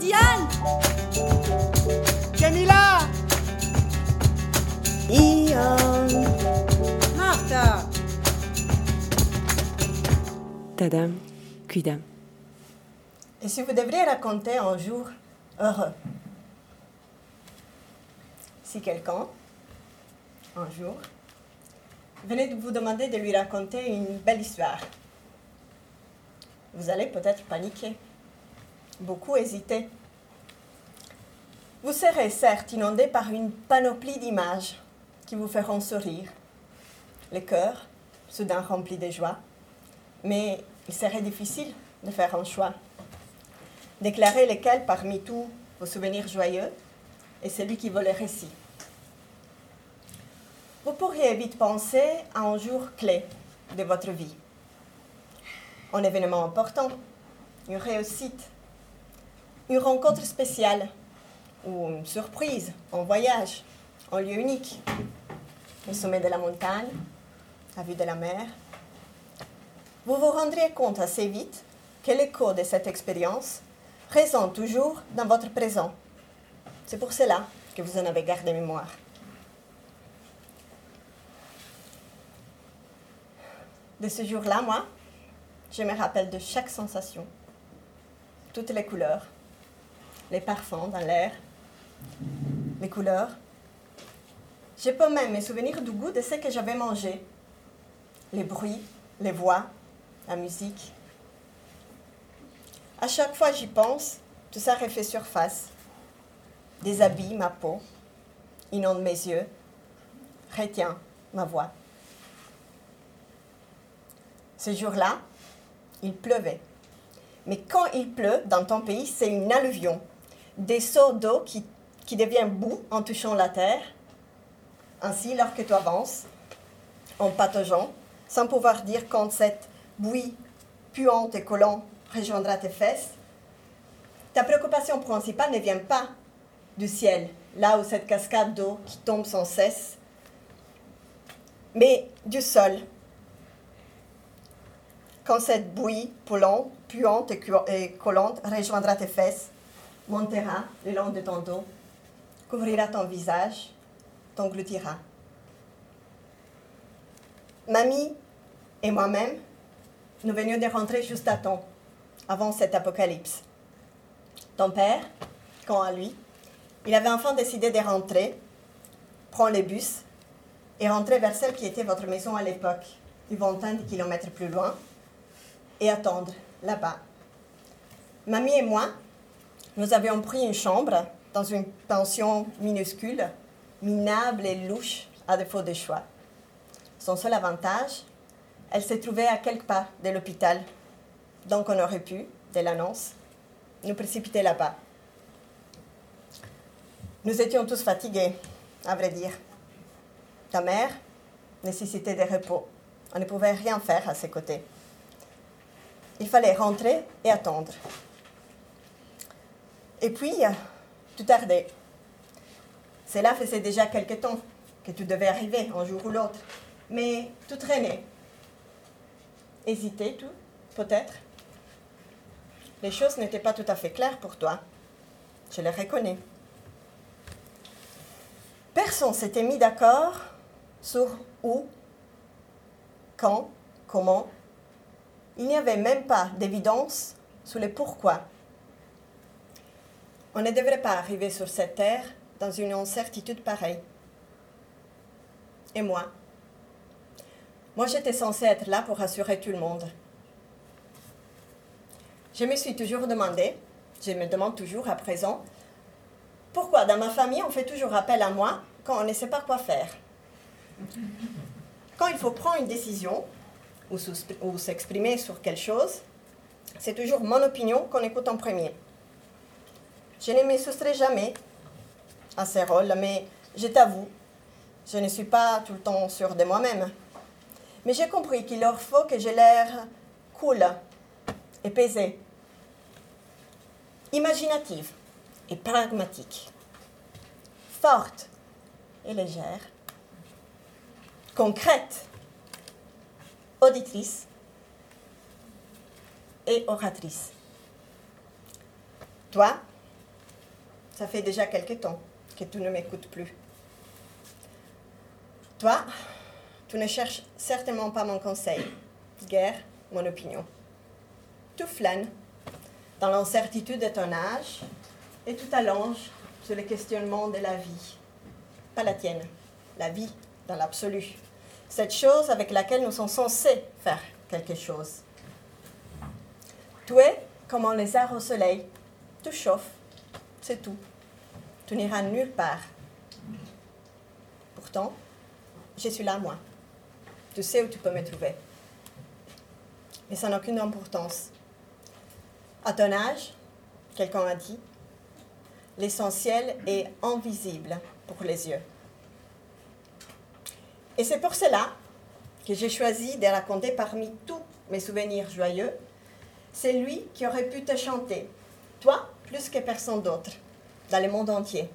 Diane. Camilla. Ian Martha. Tadam, cuidam. Et si vous devriez raconter un jour heureux Si quelqu'un, un jour, venait de vous demander de lui raconter une belle histoire, vous allez peut-être paniquer, beaucoup hésiter. Vous serez certes inondé par une panoplie d'images qui vous feront sourire, le cœur soudain rempli de joie, mais il serait difficile de faire un choix. Déclarer lequel parmi tous vos souvenirs joyeux est celui qui vaut le récit. Vous pourriez vite penser à un jour clé de votre vie. Un événement important, une réussite, une rencontre spéciale ou une surprise, un voyage, un lieu unique, le sommet de la montagne, la vue de la mer. Vous vous rendriez compte assez vite que l'écho de cette expérience résonne toujours dans votre présent. C'est pour cela que vous en avez gardé mémoire. De ce jour-là, moi, je me rappelle de chaque sensation, toutes les couleurs, les parfums dans l'air, les couleurs. Je peux même me souvenir du goût de ce que j'avais mangé, les bruits, les voix, la musique. À chaque fois j'y pense, tout ça refait surface. Déshabille ma peau, inonde mes yeux, retient ma voix. Ce jour-là, il pleuvait. Mais quand il pleut dans ton pays, c'est une alluvion. Des seaux d'eau qui, qui deviennent boue en touchant la terre. Ainsi, lorsque tu avances, en pataugeant, sans pouvoir dire quand cette bouillie puante et collante rejoindra tes fesses, ta préoccupation principale ne vient pas du ciel, là où cette cascade d'eau qui tombe sans cesse, mais du sol. Quand cette bouillie puante, puante et collante rejoindra tes fesses, montera le long de ton dos, couvrira ton visage, t'engloutira. Mamie et moi-même, nous venions de rentrer juste à temps, avant cet apocalypse. Ton père, quant à lui, il avait enfin décidé de rentrer, prendre le bus et rentrer vers celle qui était votre maison à l'époque, une vingtaine de kilomètres plus loin, et attendre là-bas. Mamie et moi, nous avions pris une chambre dans une pension minuscule, minable et louche à défaut de choix. Son seul avantage, elle se trouvait à quelques pas de l'hôpital, donc on aurait pu, dès l'annonce, nous précipiter là-bas. Nous étions tous fatigués, à vrai dire. Ta mère nécessitait des repos. On ne pouvait rien faire à ses côtés. Il fallait rentrer et attendre. Et puis, tout tardait. Cela faisait déjà quelque temps que tu devais arriver un jour ou l'autre, mais tout traînait. Hésitais, tout, peut-être? Les choses n'étaient pas tout à fait claires pour toi. Je le reconnais. Personne s'était mis d'accord sur où, quand, comment. Il n'y avait même pas d'évidence sur le pourquoi. On ne devrait pas arriver sur cette terre dans une incertitude pareille. Et moi? Moi, j'étais censée être là pour rassurer tout le monde. Je me suis toujours demandé, je me demande toujours à présent, pourquoi dans ma famille on fait toujours appel à moi quand on ne sait pas quoi faire? Quand il faut prendre une décision ou, s'exprimer sur quelque chose, c'est toujours mon opinion qu'on écoute en premier. Je ne me soustrais jamais à ces rôles, mais je t'avoue, je ne suis pas tout le temps sûre de moi-même. Mais j'ai compris qu'il leur faut que j'ai l'air cool et pesée, imaginative et pragmatique, forte et légère, concrète, auditrice et oratrice. Toi, ça fait déjà quelque temps que tu ne m'écoutes plus. Toi, tu ne cherches certainement pas mon conseil, guère mon opinion. Tu flânes dans l'incertitude de ton âge et tu t'allonges sur le questionnement de la vie. Pas la tienne, la vie dans l'absolu. Cette chose avec laquelle nous sommes censés faire quelque chose. Tu es comme un lézard au soleil. Tu chauffes, c'est tout. Tu n'iras nulle part. Pourtant, je suis là, moi. Tu sais où tu peux me trouver. Mais ça n'a aucune importance. À ton âge, quelqu'un a dit, l'essentiel est invisible pour les yeux. Et c'est pour cela que j'ai choisi de raconter parmi tous mes souvenirs joyeux, c'est lui qui aurait pu te chanter, toi plus que personne d'autre, dans le monde entier.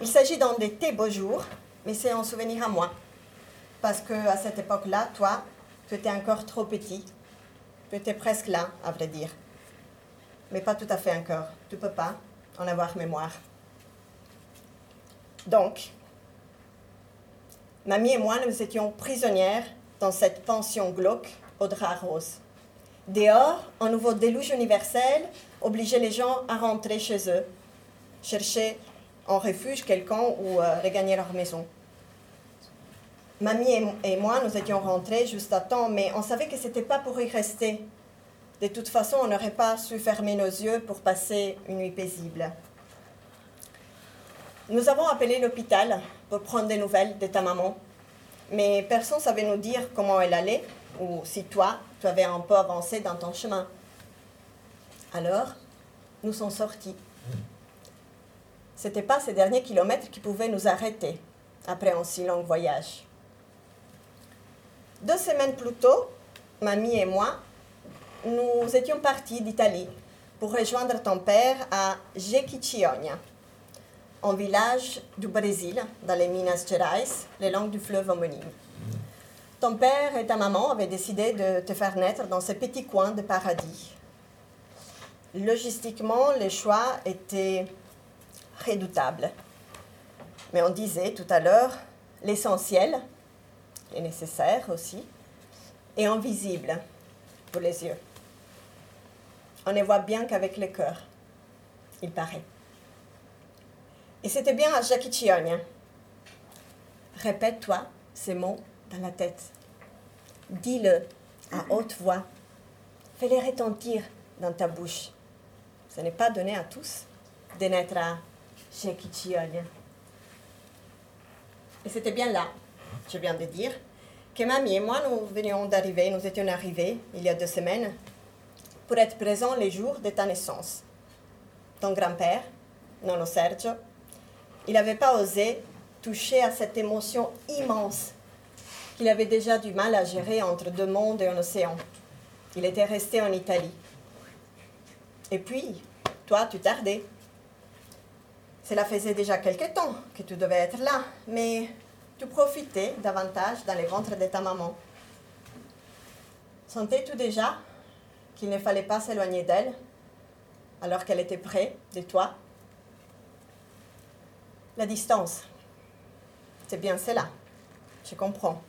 Il s'agit d'un de tes beaux jours, mais c'est un souvenir à moi. Parce que à cette époque-là, toi, tu étais encore trop petit. Tu étais presque là, à vrai dire. Mais pas tout à fait encore. Tu peux pas en avoir mémoire. Donc, mamie et moi, nous étions prisonnières dans cette pension glauque au drap rose. Dehors, un nouveau déluge universel obligeait les gens à rentrer chez eux, chercher en refuge quelqu'un ou euh, regagner leur maison. Mamie et moi, nous étions rentrés juste à temps, mais on savait que ce n'était pas pour y rester. De toute façon, on n'aurait pas su fermer nos yeux pour passer une nuit paisible. Nous avons appelé l'hôpital pour prendre des nouvelles de ta maman, mais personne ne savait nous dire comment elle allait ou si toi, tu avais un peu avancé dans ton chemin. Alors, nous sommes sortis. Ce n'était pas ces derniers kilomètres qui pouvaient nous arrêter après un si long voyage. Deux semaines plus tôt, mamie et moi, nous étions partis d'Italie pour rejoindre ton père à Jequitinhonha, un village du Brésil, dans les Minas Gerais, les langues du fleuve homonyme. Ton père et ta maman avaient décidé de te faire naître dans ce petit coin de paradis. Logistiquement, les choix étaient redoutables. Mais on disait tout à l'heure, l'essentiel, est nécessaire aussi, et invisible pour les yeux. On ne voit bien qu'avec le cœur, il paraît. Et c'était bien à Jaquichionia. Répète-toi ces mots dans la tête. Dis-le à haute voix. Fais-les retentir dans ta bouche. Ce n'est pas donné à tous de naître à Jaquichionia. Et c'était bien là, je viens de dire, que mamie et moi, nous venions d'arriver, nous étions arrivés il y a deux semaines, pour être présents les jours de ta naissance. Ton grand-père, Nono Sergio, il n'avait pas osé toucher à cette émotion immense qu'il avait déjà du mal à gérer entre deux mondes et un océan. Il était resté en Italie. Et puis, toi, tu tardais. Cela faisait déjà quelque temps que tu devais être là, mais tu profitais davantage dans les ventres de ta maman. Sentais-tu déjà qu'il ne fallait pas s'éloigner d'elle alors qu'elle était près de toi? La distance, c'est bien cela, je comprends.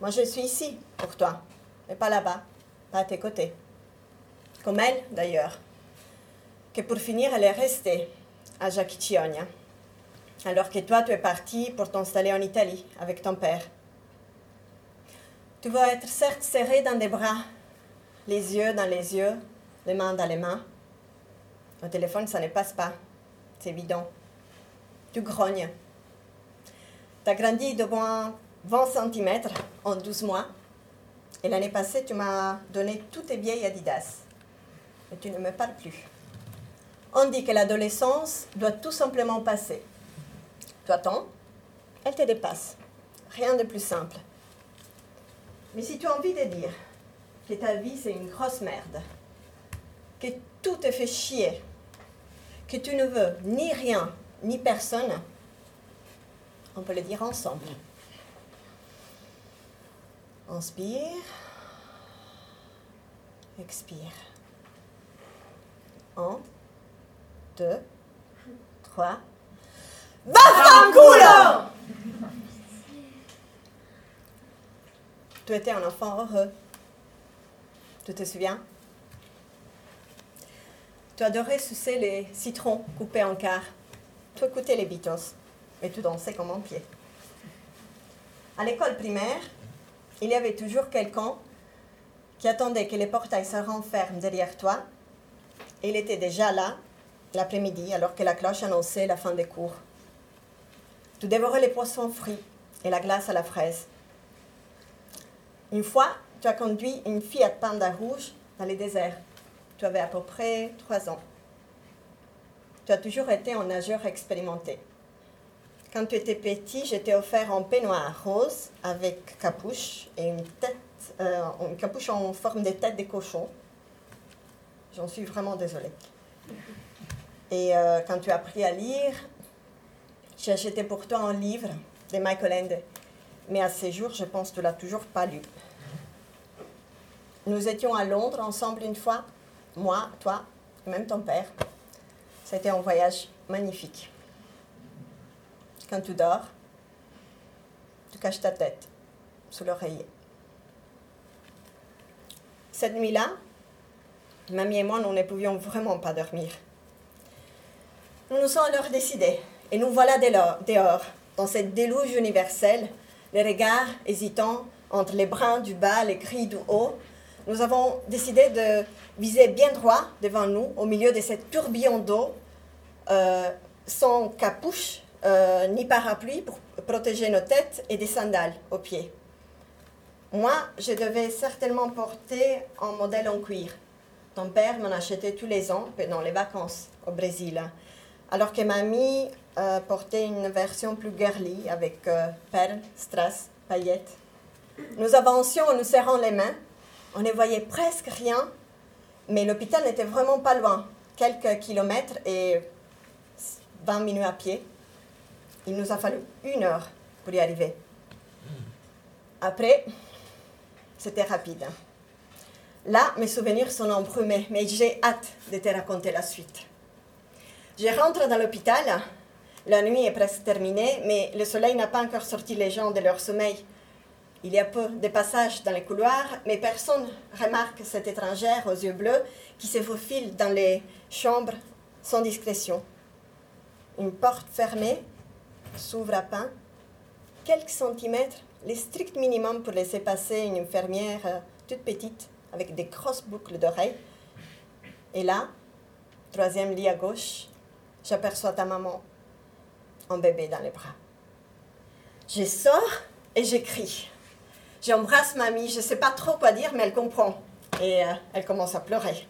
Moi, je suis ici pour toi, mais pas là-bas, pas à tes côtés. Comme elle, d'ailleurs, que pour finir, elle est restée à Jacquichionia alors que toi, tu es parti pour t'installer en Italie avec ton père. Tu vas être certes serré dans des bras, les yeux dans les yeux, les mains dans les mains. Au téléphone, ça ne passe pas, c'est évident. Tu grognes. Tu as grandi de moins 20 cm en 12 mois. Et l'année passée, tu m'as donné tous tes vieilles Adidas. Et tu ne me parles plus. On dit que l'adolescence doit tout simplement passer. Tu attends, elle te dépasse. Rien de plus simple. Mais si tu as envie de dire que ta vie c'est une grosse merde, que tout te fait chier, que tu ne veux ni rien ni personne, on peut le dire ensemble. Inspire, expire. Un, deux, trois. Vaffanculo Tu étais un enfant heureux. Tu te souviens? Tu adorais sucer les citrons coupés en quart. Tu écoutais les Beatles et tu dansais comme un pied. À l'école primaire, il y avait toujours quelqu'un qui attendait que les portails se renferment derrière toi. Il était déjà là l'après-midi alors que la cloche annonçait la fin des cours. Tu dévorais les poissons frits et la glace à la fraise. Une fois, tu as conduit une Fiat Panda rouge dans les déserts. Tu avais à peu près trois ans. Tu as toujours été un nageur expérimenté. Quand tu étais petit, j'étais offert un peignoir rose avec capuche et une tête, euh, une capuche en forme de tête de cochon. J'en suis vraiment désolée. Et euh, quand tu as appris à lire, j'ai acheté pour toi un livre de Michael Ende. Mais à ces jours, je pense que tu l'as toujours pas lu. Nous étions à Londres ensemble une fois, moi, toi, même ton père. C'était un voyage magnifique quand tu dors, tu caches ta tête sous l'oreiller. Cette nuit-là, mamie et moi, nous ne pouvions vraiment pas dormir. Nous nous sommes alors décidés, et nous voilà dehors, dans cette déluge universelle, les regards hésitants entre les brins du bas, les cris du haut. Nous avons décidé de viser bien droit devant nous, au milieu de cette tourbillon d'eau, euh, sans capuche, euh, ni parapluie pour protéger nos têtes et des sandales aux pieds. Moi, je devais certainement porter un modèle en cuir. Ton père m'en achetait tous les ans pendant les vacances au Brésil, alors que mamie euh, portait une version plus girly avec euh, perles, strass, paillettes. Nous avancions en nous serrant les mains. On ne voyait presque rien, mais l'hôpital n'était vraiment pas loin, quelques kilomètres et 20 minutes à pied. Il nous a fallu une heure pour y arriver. Après, c'était rapide. Là, mes souvenirs sont embrumés, mais j'ai hâte de te raconter la suite. Je rentre dans l'hôpital. La nuit est presque terminée, mais le soleil n'a pas encore sorti les gens de leur sommeil. Il y a peu de passages dans les couloirs, mais personne remarque cette étrangère aux yeux bleus qui se faufile dans les chambres sans discrétion. Une porte fermée s'ouvre à peine, quelques centimètres, le strict minimum pour laisser passer une infirmière euh, toute petite avec des grosses boucles d'oreilles. Et là, troisième lit à gauche, j'aperçois ta maman, un bébé dans les bras. Je sors et j'écris. J'embrasse mamie, je ne sais pas trop quoi dire, mais elle comprend. Et euh, elle commence à pleurer.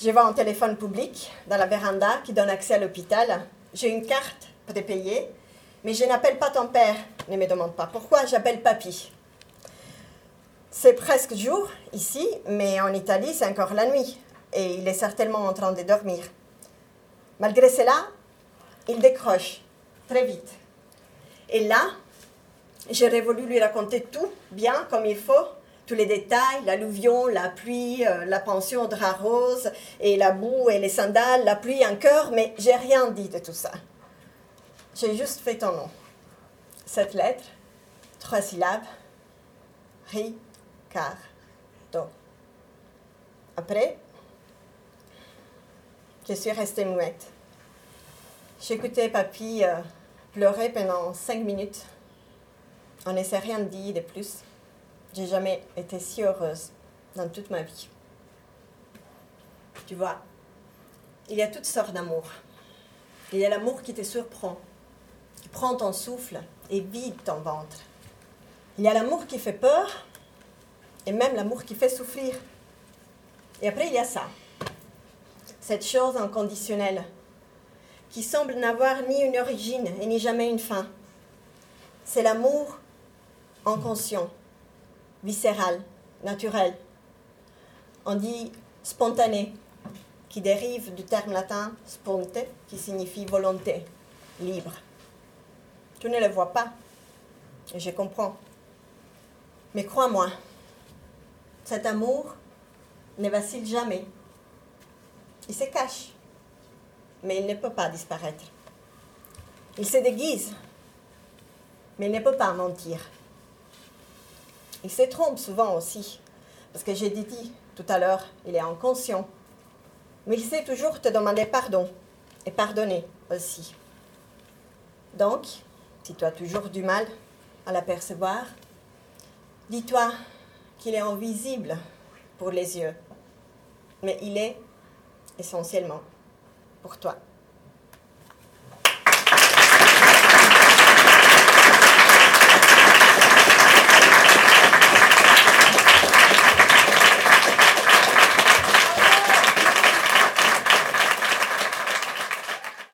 Je vois un téléphone public dans la véranda qui donne accès à l'hôpital. J'ai une carte pour te payer, mais je n'appelle pas ton père. Ne me demande pas pourquoi, j'appelle papy. C'est presque jour ici, mais en Italie, c'est encore la nuit. Et il est certainement en train de dormir. Malgré cela, il décroche très vite. Et là, j'aurais voulu lui raconter tout bien comme il faut, tous les détails, l'alluvion, la pluie, euh, la pension au drap rose, et la boue et les sandales, la pluie en cœur, mais j'ai rien dit de tout ça. J'ai juste fait ton nom. Cette lettre, trois syllabes, Ricardo. Après, je suis restée muette. J'écoutais papy euh, pleurer pendant cinq minutes. On ne s'est rien dit de plus. J'ai jamais été si heureuse dans toute ma vie. Tu vois, il y a toutes sortes d'amour. Il y a l'amour qui te surprend, qui prend ton souffle et vide ton ventre. Il y a l'amour qui fait peur et même l'amour qui fait souffrir. Et après, il y a ça, cette chose inconditionnelle qui semble n'avoir ni une origine et ni jamais une fin. C'est l'amour inconscient, viscéral, naturel. On dit spontané, qui dérive du terme latin sponte, qui signifie volonté, libre. Tu ne le vois pas, et je comprends. Mais crois-moi, cet amour ne vacille jamais. Il se cache. mais il ne peut pas disparaître. Il se déguise, mais il ne peut pas mentir. Il se trompe souvent aussi, parce que j'ai dit tout à l'heure, il est inconscient. Mais il sait toujours te demander pardon et pardonner aussi. Donc, si tu as toujours du mal à l'apercevoir, dis-toi qu'il est invisible pour les yeux, mais il est essentiellement pour toi.